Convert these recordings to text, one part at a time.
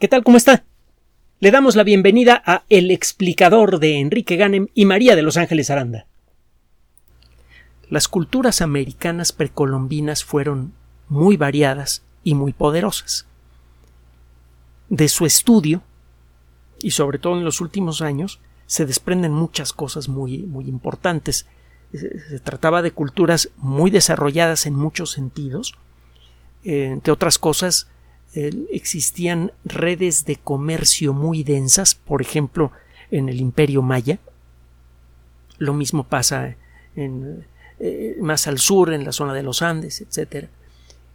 ¿Qué tal? ¿Cómo está? Le damos la bienvenida a El explicador de Enrique Ganem y María de Los Ángeles Aranda. Las culturas americanas precolombinas fueron muy variadas y muy poderosas. De su estudio, y sobre todo en los últimos años, se desprenden muchas cosas muy, muy importantes. Se trataba de culturas muy desarrolladas en muchos sentidos, entre otras cosas, existían redes de comercio muy densas, por ejemplo, en el Imperio Maya. Lo mismo pasa eh, más al sur, en la zona de los Andes, etc.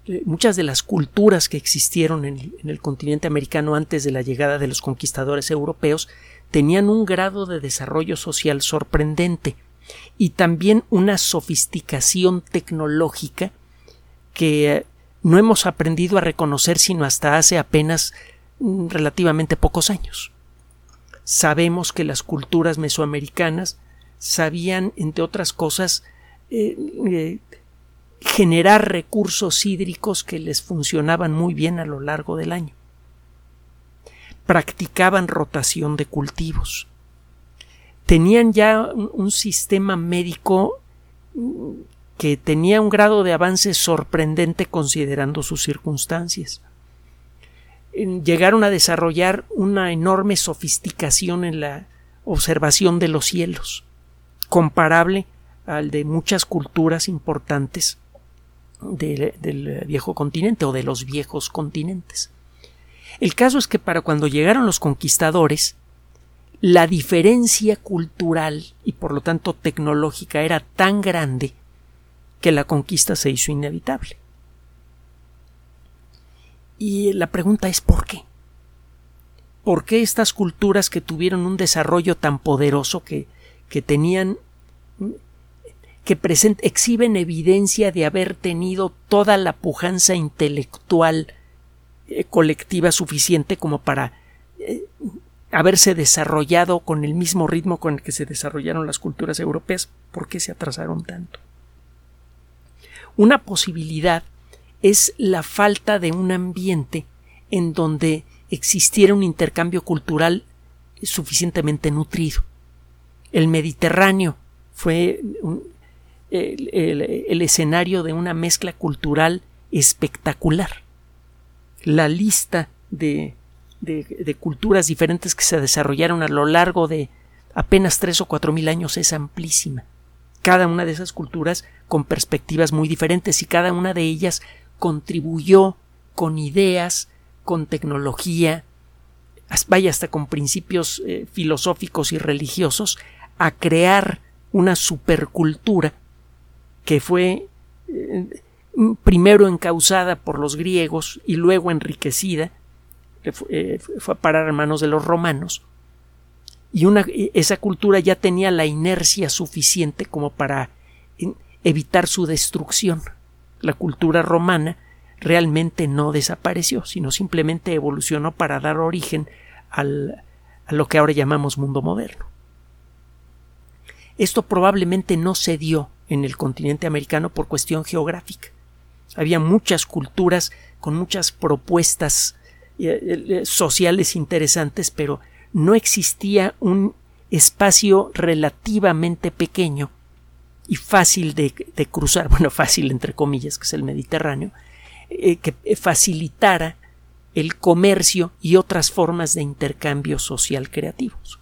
Eh, muchas de las culturas que existieron en el continente americano antes de la llegada de los conquistadores europeos tenían un grado de desarrollo social sorprendente y también una sofisticación tecnológica que no hemos aprendido a reconocer sino hasta hace apenas mm, relativamente pocos años. Sabemos que las culturas mesoamericanas sabían, entre otras cosas, eh, eh, generar recursos hídricos que les funcionaban muy bien a lo largo del año. Practicaban rotación de cultivos. Tenían ya un sistema médico mm, que tenía un grado de avance sorprendente considerando sus circunstancias. Llegaron a desarrollar una enorme sofisticación en la observación de los cielos, comparable al de muchas culturas importantes del viejo continente o de los viejos continentes. El caso es que para cuando llegaron los conquistadores, la diferencia cultural y por lo tanto tecnológica era tan grande que la conquista se hizo inevitable. Y la pregunta es ¿por qué? ¿Por qué estas culturas que tuvieron un desarrollo tan poderoso que, que tenían que exhiben evidencia de haber tenido toda la pujanza intelectual eh, colectiva suficiente como para eh, haberse desarrollado con el mismo ritmo con el que se desarrollaron las culturas europeas, ¿por qué se atrasaron tanto? Una posibilidad es la falta de un ambiente en donde existiera un intercambio cultural suficientemente nutrido. El Mediterráneo fue el, escenario de una mezcla cultural espectacular. La lista de, de, culturas diferentes que se desarrollaron a lo largo de apenas tres o cuatro mil años es amplísima cada una de esas culturas con perspectivas muy diferentes y cada una de ellas contribuyó con ideas, con tecnología, vaya hasta con principios eh, filosóficos y religiosos, a crear una supercultura que fue eh, primero encausada por los griegos y luego enriquecida, eh, fue a parar a manos de los romanos, y una, esa cultura ya tenía la inercia suficiente como para evitar su destrucción. La cultura romana realmente no desapareció, sino simplemente evolucionó para dar origen al, a lo que ahora llamamos mundo moderno. Esto probablemente no se dio en el continente americano por cuestión geográfica. Había muchas culturas con muchas propuestas eh, eh, sociales interesantes, pero no existía un espacio relativamente pequeño y fácil de, cruzar, bueno, fácil entre comillas, que es el Mediterráneo, eh, que facilitara el comercio y otras formas de intercambio social creativos.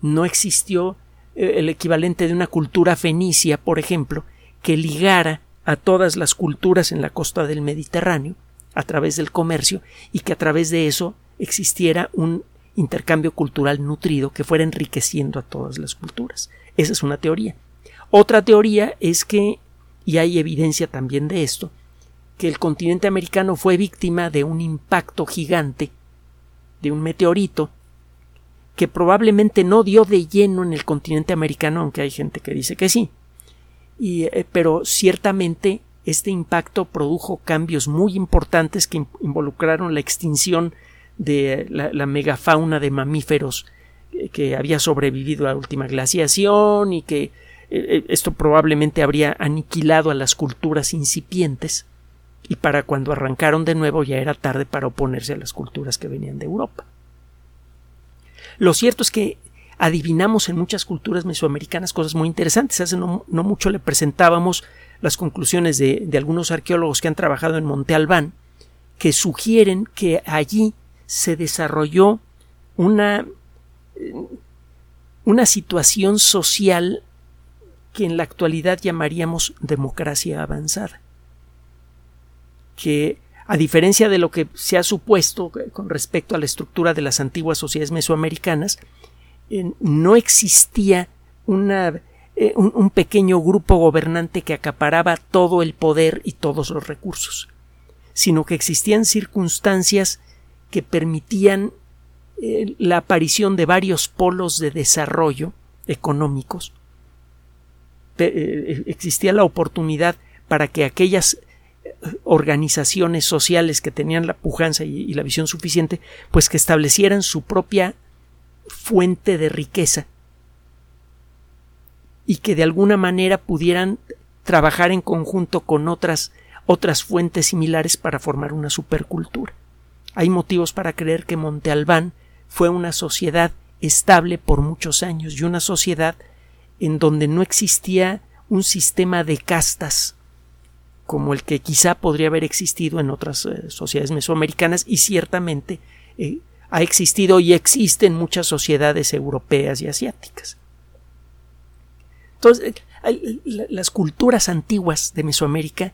No existió eh, el equivalente de una cultura fenicia, por ejemplo, que ligara a todas las culturas en la costa del Mediterráneo a través del comercio y que a través de eso existiera un intercambio cultural nutrido que fuera enriqueciendo a todas las culturas. Esa es una teoría. Otra teoría es que, y hay evidencia también de esto, que el continente americano fue víctima de un impacto gigante, de un meteorito, que probablemente no dio de lleno en el continente americano, aunque hay gente que dice que sí. Y, eh, pero ciertamente este impacto produjo cambios muy importantes que involucraron la extinción de la, megafauna de mamíferos eh, que había sobrevivido a la última glaciación y que eh, eh, esto probablemente habría aniquilado a las culturas incipientes y para cuando arrancaron de nuevo ya era tarde para oponerse a las culturas que venían de Europa. Lo cierto es que adivinamos en muchas culturas mesoamericanas cosas muy interesantes. Hace no, mucho le presentábamos las conclusiones de, algunos arqueólogos que han trabajado en Monte Albán, que sugieren que allí se desarrolló una, una situación social que en la actualidad llamaríamos democracia avanzada que a diferencia de lo que se ha supuesto con respecto a la estructura de las antiguas sociedades mesoamericanas, no existía una, eh, un, pequeño grupo gobernante que acaparaba todo el poder y todos los recursos, sino que existían circunstancias que permitían eh, la aparición de varios polos de desarrollo económicos. Eh, existía la oportunidad para que aquellas organizaciones sociales que tenían la pujanza y, la visión suficiente, pues que establecieran su propia fuente de riqueza y que de alguna manera pudieran trabajar en conjunto con otras otras fuentes similares para formar una supercultura. Hay motivos para creer que Monte Albán fue una sociedad estable por muchos años y una sociedad en donde no existía un sistema de castas como el que quizá podría haber existido en otras eh, sociedades mesoamericanas y ciertamente eh, ha existido y existe en muchas sociedades europeas y asiáticas. Entonces, las culturas antiguas de Mesoamérica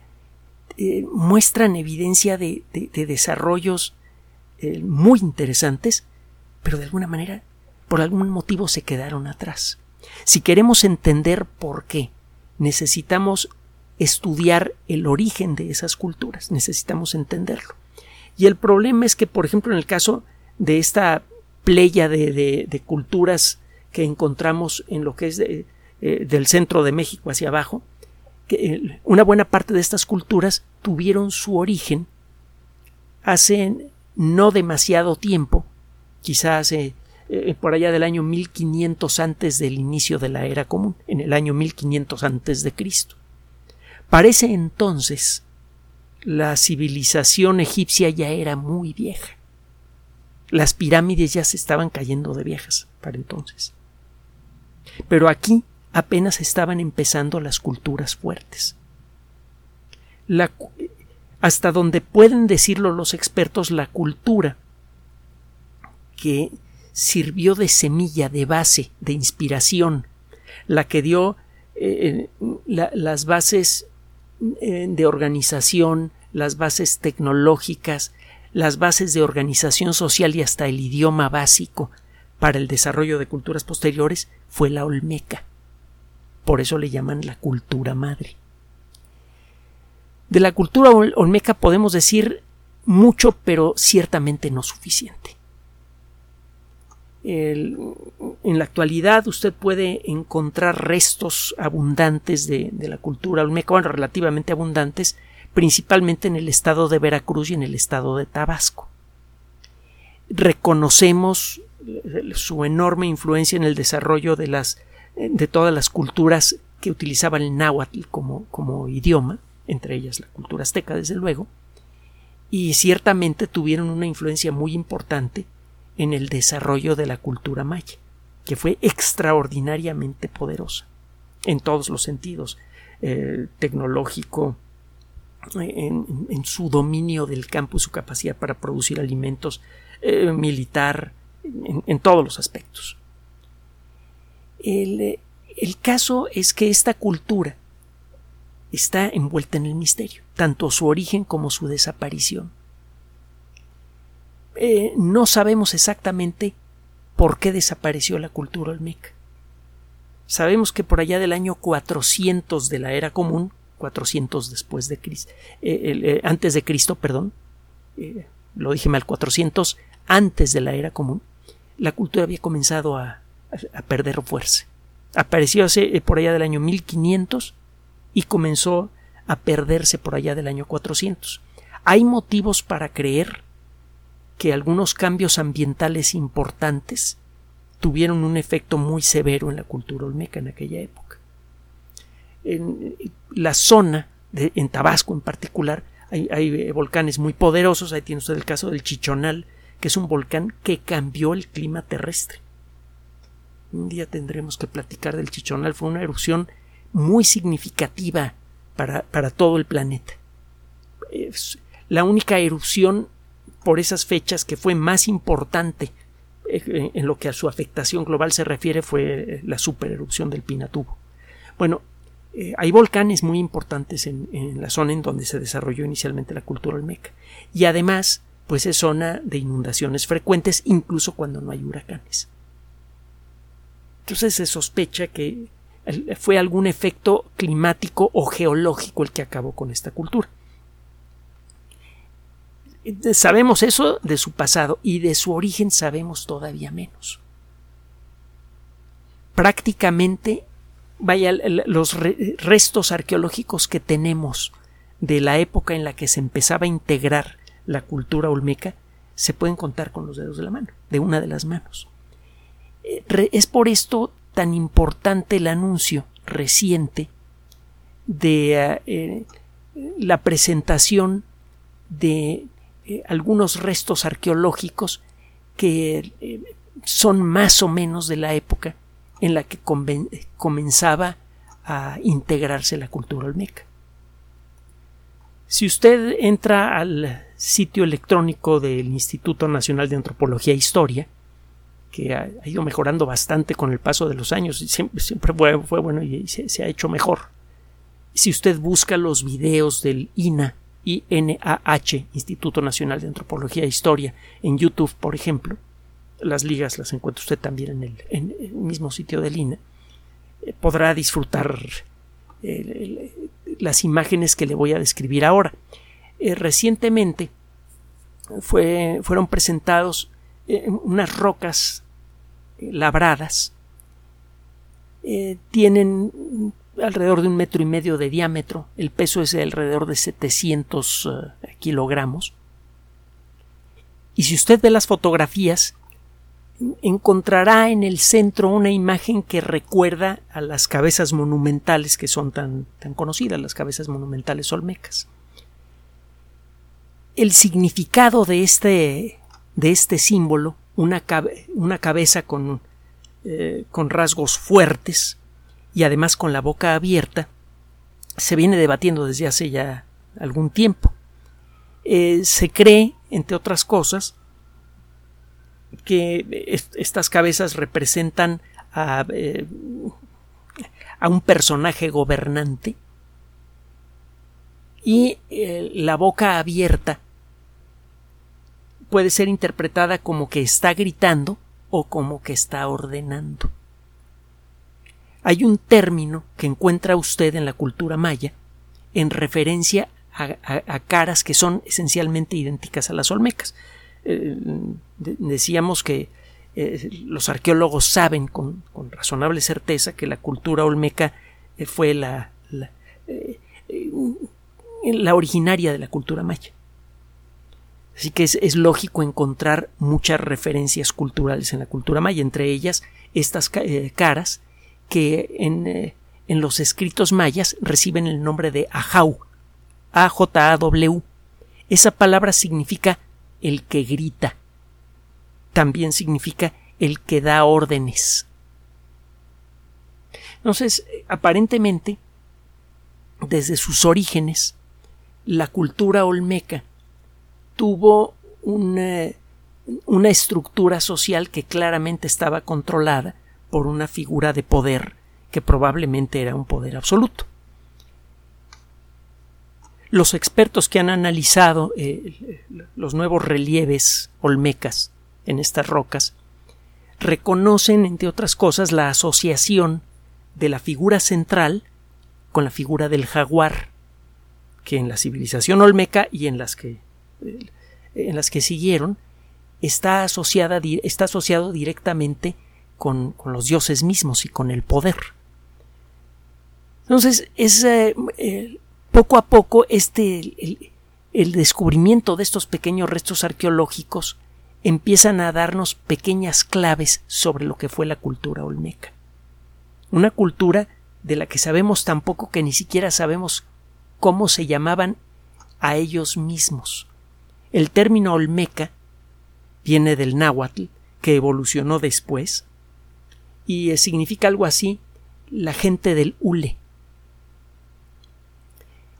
eh, muestran evidencia de, de desarrollos muy interesantes, pero de alguna manera, por algún motivo, se quedaron atrás. Si queremos entender por qué, necesitamos estudiar el origen de esas culturas, necesitamos entenderlo. Y el problema es que, por ejemplo, en el caso de esta playa de, culturas que encontramos en lo que es eh, del centro de México hacia abajo, que eh, una buena parte de estas culturas tuvieron su origen hace no demasiado tiempo, quizás eh, por allá del año 1500 antes del inicio de la era común, en el año 1500 antes de Cristo. Parece entonces la civilización egipcia ya era muy vieja. Las pirámides ya se estaban cayendo de viejas para entonces. Pero aquí apenas estaban empezando las culturas fuertes. Hasta donde pueden decirlo los expertos, la cultura que sirvió de semilla, de base, de inspiración, la que dio eh, las bases eh, de organización, las bases tecnológicas, las bases de organización social y hasta el idioma básico para el desarrollo de culturas posteriores fue la olmeca. Por eso le llaman la cultura madre. De la cultura olmeca podemos decir mucho, pero ciertamente no suficiente en la actualidad usted puede encontrar restos abundantes de, la cultura olmeca, bueno, relativamente abundantes, principalmente en el estado de Veracruz y en el estado de Tabasco. Reconocemos eh, su enorme influencia en el desarrollo de las de todas las culturas que utilizaban el náhuatl como, como idioma, entre ellas la cultura azteca, desde luego, y ciertamente tuvieron una influencia muy importante en el desarrollo de la cultura maya, que fue extraordinariamente poderosa en todos los sentidos, eh, tecnológico, en, su dominio del campo, su capacidad para producir alimentos, eh, militar, en, todos los aspectos. El, el caso es que esta cultura está envuelta en el misterio, tanto su origen como su desaparición. Eh, no sabemos exactamente por qué desapareció la cultura olmeca. Sabemos que por allá del año 400 de la era común, 400 después de Cristo, eh, eh, antes de Cristo, perdón, lo dije mal, 400 antes de la era común, la cultura había comenzado a, perder fuerza. Apareció por allá del año 1500 y comenzó a perderse por allá del año 400. Hay motivos para creer que algunos cambios ambientales importantes tuvieron un efecto muy severo en la cultura olmeca en aquella época. En la zona, de, en Tabasco en particular, Hay, hay, volcanes muy poderosos, ahí tiene usted el caso del Chichonal, que es un volcán que cambió el clima terrestre. Un día tendremos que platicar del Chichonal, fue una erupción muy significativa para, para todo el planeta. Es la única erupción por esas fechas que fue más importante eh, en lo que a su afectación global se refiere fue la supererupción del Pinatubo. Bueno, eh, hay volcanes muy importantes en, la zona en donde se desarrolló inicialmente la cultura olmeca. Y además, pues es zona de inundaciones frecuentes, incluso cuando no hay huracanes. Entonces se sospecha que fue algún efecto climático o geológico el que acabó con esta cultura. Sabemos eso de su pasado y de su origen sabemos todavía menos. Prácticamente, vaya, los restos arqueológicos que tenemos de la época en la que se empezaba a integrar la cultura olmeca se pueden contar con los dedos de la mano, de una de las manos. Eh, es por esto tan importante el anuncio reciente de eh, eh, la presentación de eh, algunos restos arqueológicos que son más o menos de la época en la que comenzaba a integrarse la cultura olmeca. Si usted entra al sitio electrónico del Instituto Nacional de Antropología e Historia, que ha, ido mejorando bastante con el paso de los años, siempre, siempre fue, bueno y se, ha hecho mejor. Si usted busca los videos del INA INAH, Instituto Nacional de Antropología e Historia, en YouTube, por ejemplo. Las ligas las encuentra usted también en el, mismo sitio del INA. Eh, podrá disfrutar las imágenes que le voy a describir ahora. Eh, recientemente fueron presentados unas rocas labradas. tienen alrededor de un metro y medio de diámetro, el peso es de alrededor de 700 eh, kilogramos. Y si usted ve las fotografías, encontrará en el centro una imagen que recuerda a las cabezas monumentales que son tan, tan conocidas, las cabezas monumentales olmecas. El significado de este, de este símbolo, una, una cabeza con, eh, con rasgos fuertes, y además con la boca abierta, se viene debatiendo desde hace ya algún tiempo. Eh, se cree, entre otras cosas, que estas cabezas representan a, eh, a un personaje gobernante y la boca abierta puede ser interpretada como que está gritando o como que está ordenando. Hay un término que encuentra usted en la cultura maya en referencia a, caras que son esencialmente idénticas a las olmecas. Eh, decíamos que eh, los arqueólogos saben con, razonable certeza que la cultura olmeca eh, fue la, la, originaria de la cultura maya. Así que es, lógico encontrar muchas referencias culturales en la cultura maya, entre ellas estas caras que eh, en, los escritos mayas reciben el nombre de Ajau, A-J-A-W. Esa palabra significa el que grita. También significa el que da órdenes. Entonces, aparentemente, desde sus orígenes, la cultura olmeca tuvo una, estructura social que claramente estaba controlada por una figura de poder que probablemente era un poder absoluto. Los expertos que han analizado eh, los nuevos relieves olmecas en estas rocas reconocen, entre otras cosas, la asociación de la figura central con la figura del jaguar, que en la civilización olmeca y en las que, en las que siguieron está, asociada, está asociado directamente con, los dioses mismos y con el poder. Entonces, es eh, eh, poco a poco este el, descubrimiento de estos pequeños restos arqueológicos empiezan a darnos pequeñas claves sobre lo que fue la cultura olmeca. Una cultura de la que sabemos tan poco que ni siquiera sabemos cómo se llamaban a ellos mismos. El término olmeca viene del náhuatl, que evolucionó después, y significa algo así, la gente del hule.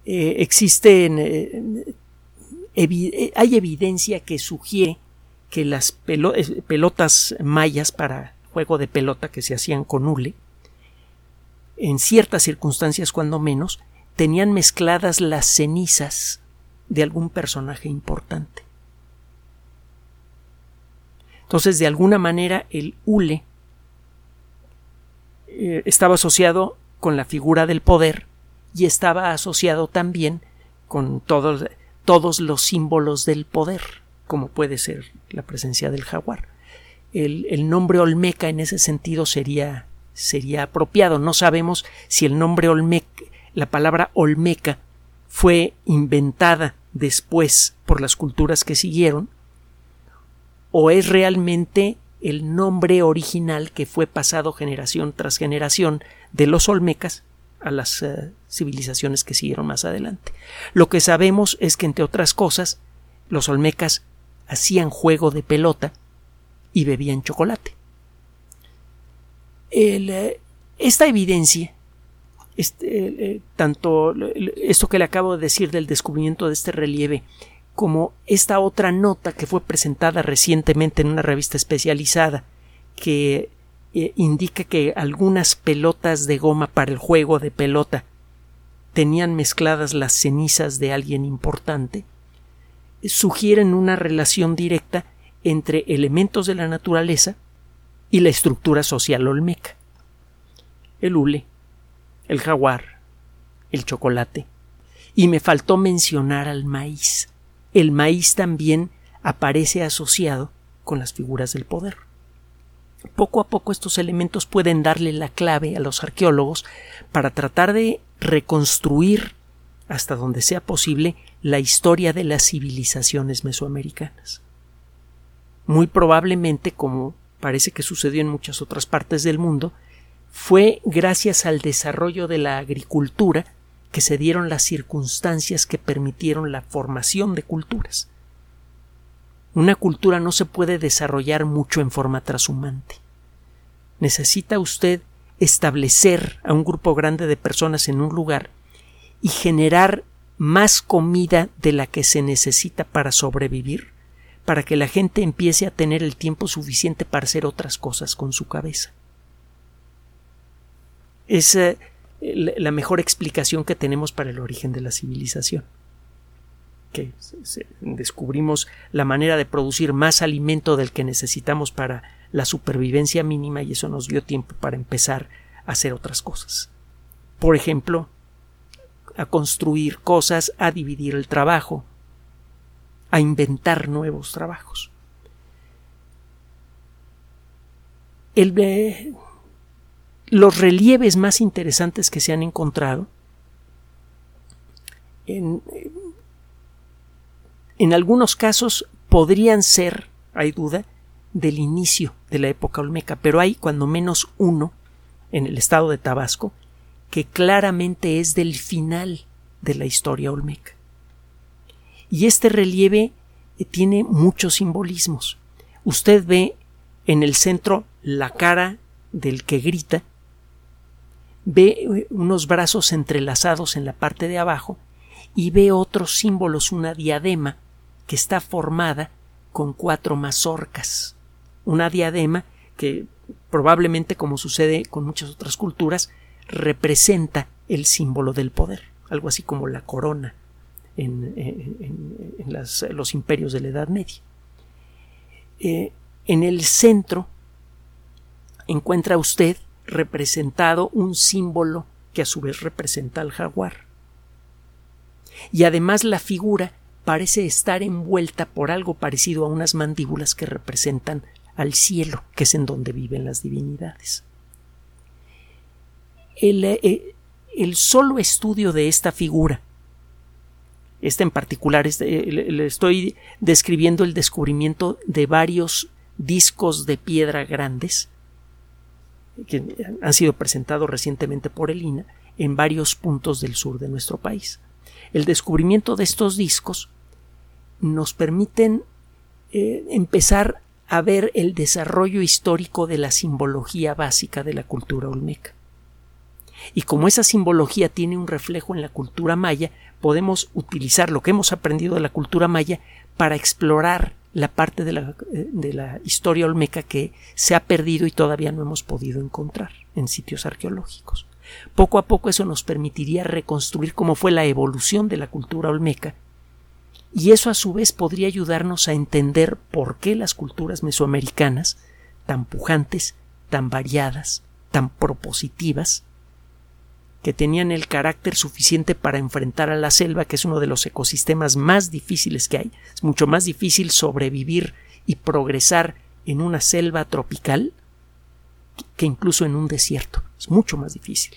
Eh, existen, eh, eh, hay evidencia que sugiere que las pelotas mayas para juego de pelota que se hacían con hule, en ciertas circunstancias cuando menos, tenían mezcladas las cenizas de algún personaje importante. Entonces, de alguna manera, el hule eh, estaba asociado con la figura del poder y estaba asociado también con todos, todos los símbolos del poder, como puede ser la presencia del jaguar. El, el nombre Olmeca en ese sentido sería, sería apropiado. No sabemos si el nombre Olmeca, la palabra Olmeca, fue inventada después por las culturas que siguieron, o es realmente el nombre original que fue pasado generación tras generación de los olmecas a las eh, civilizaciones que siguieron más adelante. Lo que sabemos es que, entre otras cosas, los olmecas hacían juego de pelota y bebían chocolate. Eh, esta evidencia, este, eh, tanto esto que le acabo de decir del descubrimiento de este relieve, como esta otra nota que fue presentada recientemente en una revista especializada que eh, indica que algunas pelotas de goma para el juego de pelota tenían mezcladas las cenizas de alguien importante, sugieren una relación directa entre elementos de la naturaleza y la estructura social olmeca. El hule, el jaguar, el chocolate, y me faltó mencionar al maíz el maíz también aparece asociado con las figuras del poder. Poco a poco estos elementos pueden darle la clave a los arqueólogos para tratar de reconstruir hasta donde sea posible la historia de las civilizaciones mesoamericanas. Muy probablemente, como parece que sucedió en muchas otras partes del mundo, fue gracias al desarrollo de la agricultura que se dieron las circunstancias que permitieron la formación de culturas. Una cultura no se puede desarrollar mucho en forma trashumante. Necesita usted establecer a un grupo grande de personas en un lugar y generar más comida de la que se necesita para sobrevivir, para que la gente empiece a tener el tiempo suficiente para hacer otras cosas con su cabeza. Es la mejor explicación que tenemos para el origen de la civilización. Que descubrimos la manera de producir más alimento del que necesitamos para la supervivencia mínima y eso nos dio tiempo para empezar a hacer otras cosas. Por ejemplo, a construir cosas, a dividir el trabajo, a inventar nuevos trabajos. El, los relieves más interesantes que se han encontrado en, en algunos casos podrían ser, hay duda, del inicio de la época olmeca, pero hay cuando menos uno en el estado de Tabasco que claramente es del final de la historia olmeca. Y este relieve eh, tiene muchos simbolismos. Usted ve en el centro la cara del que grita ve eh, unos brazos entrelazados en la parte de abajo y ve otros símbolos, una diadema que está formada con cuatro mazorcas. Una diadema que probablemente, como sucede con muchas otras culturas, representa el símbolo del poder, algo así como la corona en, los imperios de la Edad Media. Eh, en el centro encuentra usted representado un símbolo que a su vez representa al jaguar. Y además la figura parece estar envuelta por algo parecido a unas mandíbulas que representan al cielo, que es en donde viven las divinidades. El, eh, el solo estudio de esta figura, esta en particular, este, le estoy describiendo el descubrimiento de varios discos de piedra grandes, que han sido presentados recientemente por el INA en varios puntos del sur de nuestro país. el descubrimiento de estos discos nos permiten eh, empezar a ver el desarrollo histórico de la simbología básica de la cultura olmeca. Y como esa simbología tiene un reflejo en la cultura maya, podemos utilizar lo que hemos aprendido de la cultura maya para explorar la parte de la, de la, historia olmeca que se ha perdido y todavía no hemos podido encontrar en sitios arqueológicos. Poco a poco eso nos permitiría reconstruir cómo fue la evolución de la cultura olmeca y eso a su vez podría ayudarnos a entender por qué las culturas mesoamericanas, tan pujantes, tan variadas, tan propositivas, que tenían el carácter suficiente para enfrentar a la selva, que es uno de los ecosistemas más difíciles que hay. Es mucho más difícil sobrevivir y progresar en una selva tropical que incluso en un desierto. Es mucho más difícil.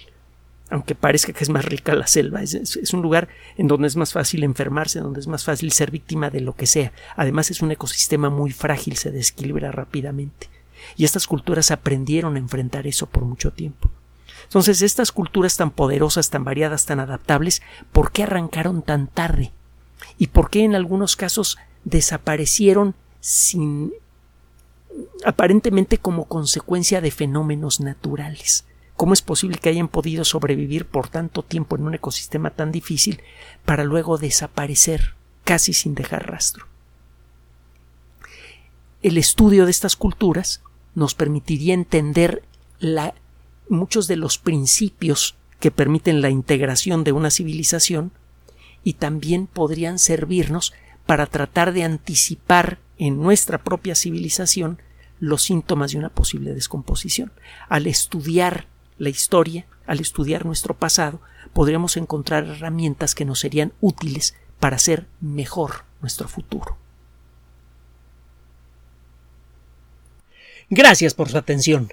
Aunque parezca que es más rica la selva, es, un lugar en donde es más fácil enfermarse, donde es más fácil ser víctima de lo que sea. Además es un ecosistema muy frágil, se desequilibra rápidamente. Y estas culturas aprendieron a enfrentar eso por mucho tiempo. Entonces, estas culturas tan poderosas, tan variadas, tan adaptables, ¿por qué arrancaron tan tarde? ¿Y por qué en algunos casos desaparecieron sin aparentemente como consecuencia de fenómenos naturales? ¿Cómo es posible que hayan podido sobrevivir por tanto tiempo en un ecosistema tan difícil para luego desaparecer casi sin dejar rastro? El estudio de estas culturas nos permitiría entender la muchos de los principios que permiten la integración de una civilización y también podrían servirnos para tratar de anticipar en nuestra propia civilización los síntomas de una posible descomposición. Al estudiar la historia, al estudiar nuestro pasado, podríamos encontrar herramientas que nos serían útiles para hacer mejor nuestro futuro. Gracias por su atención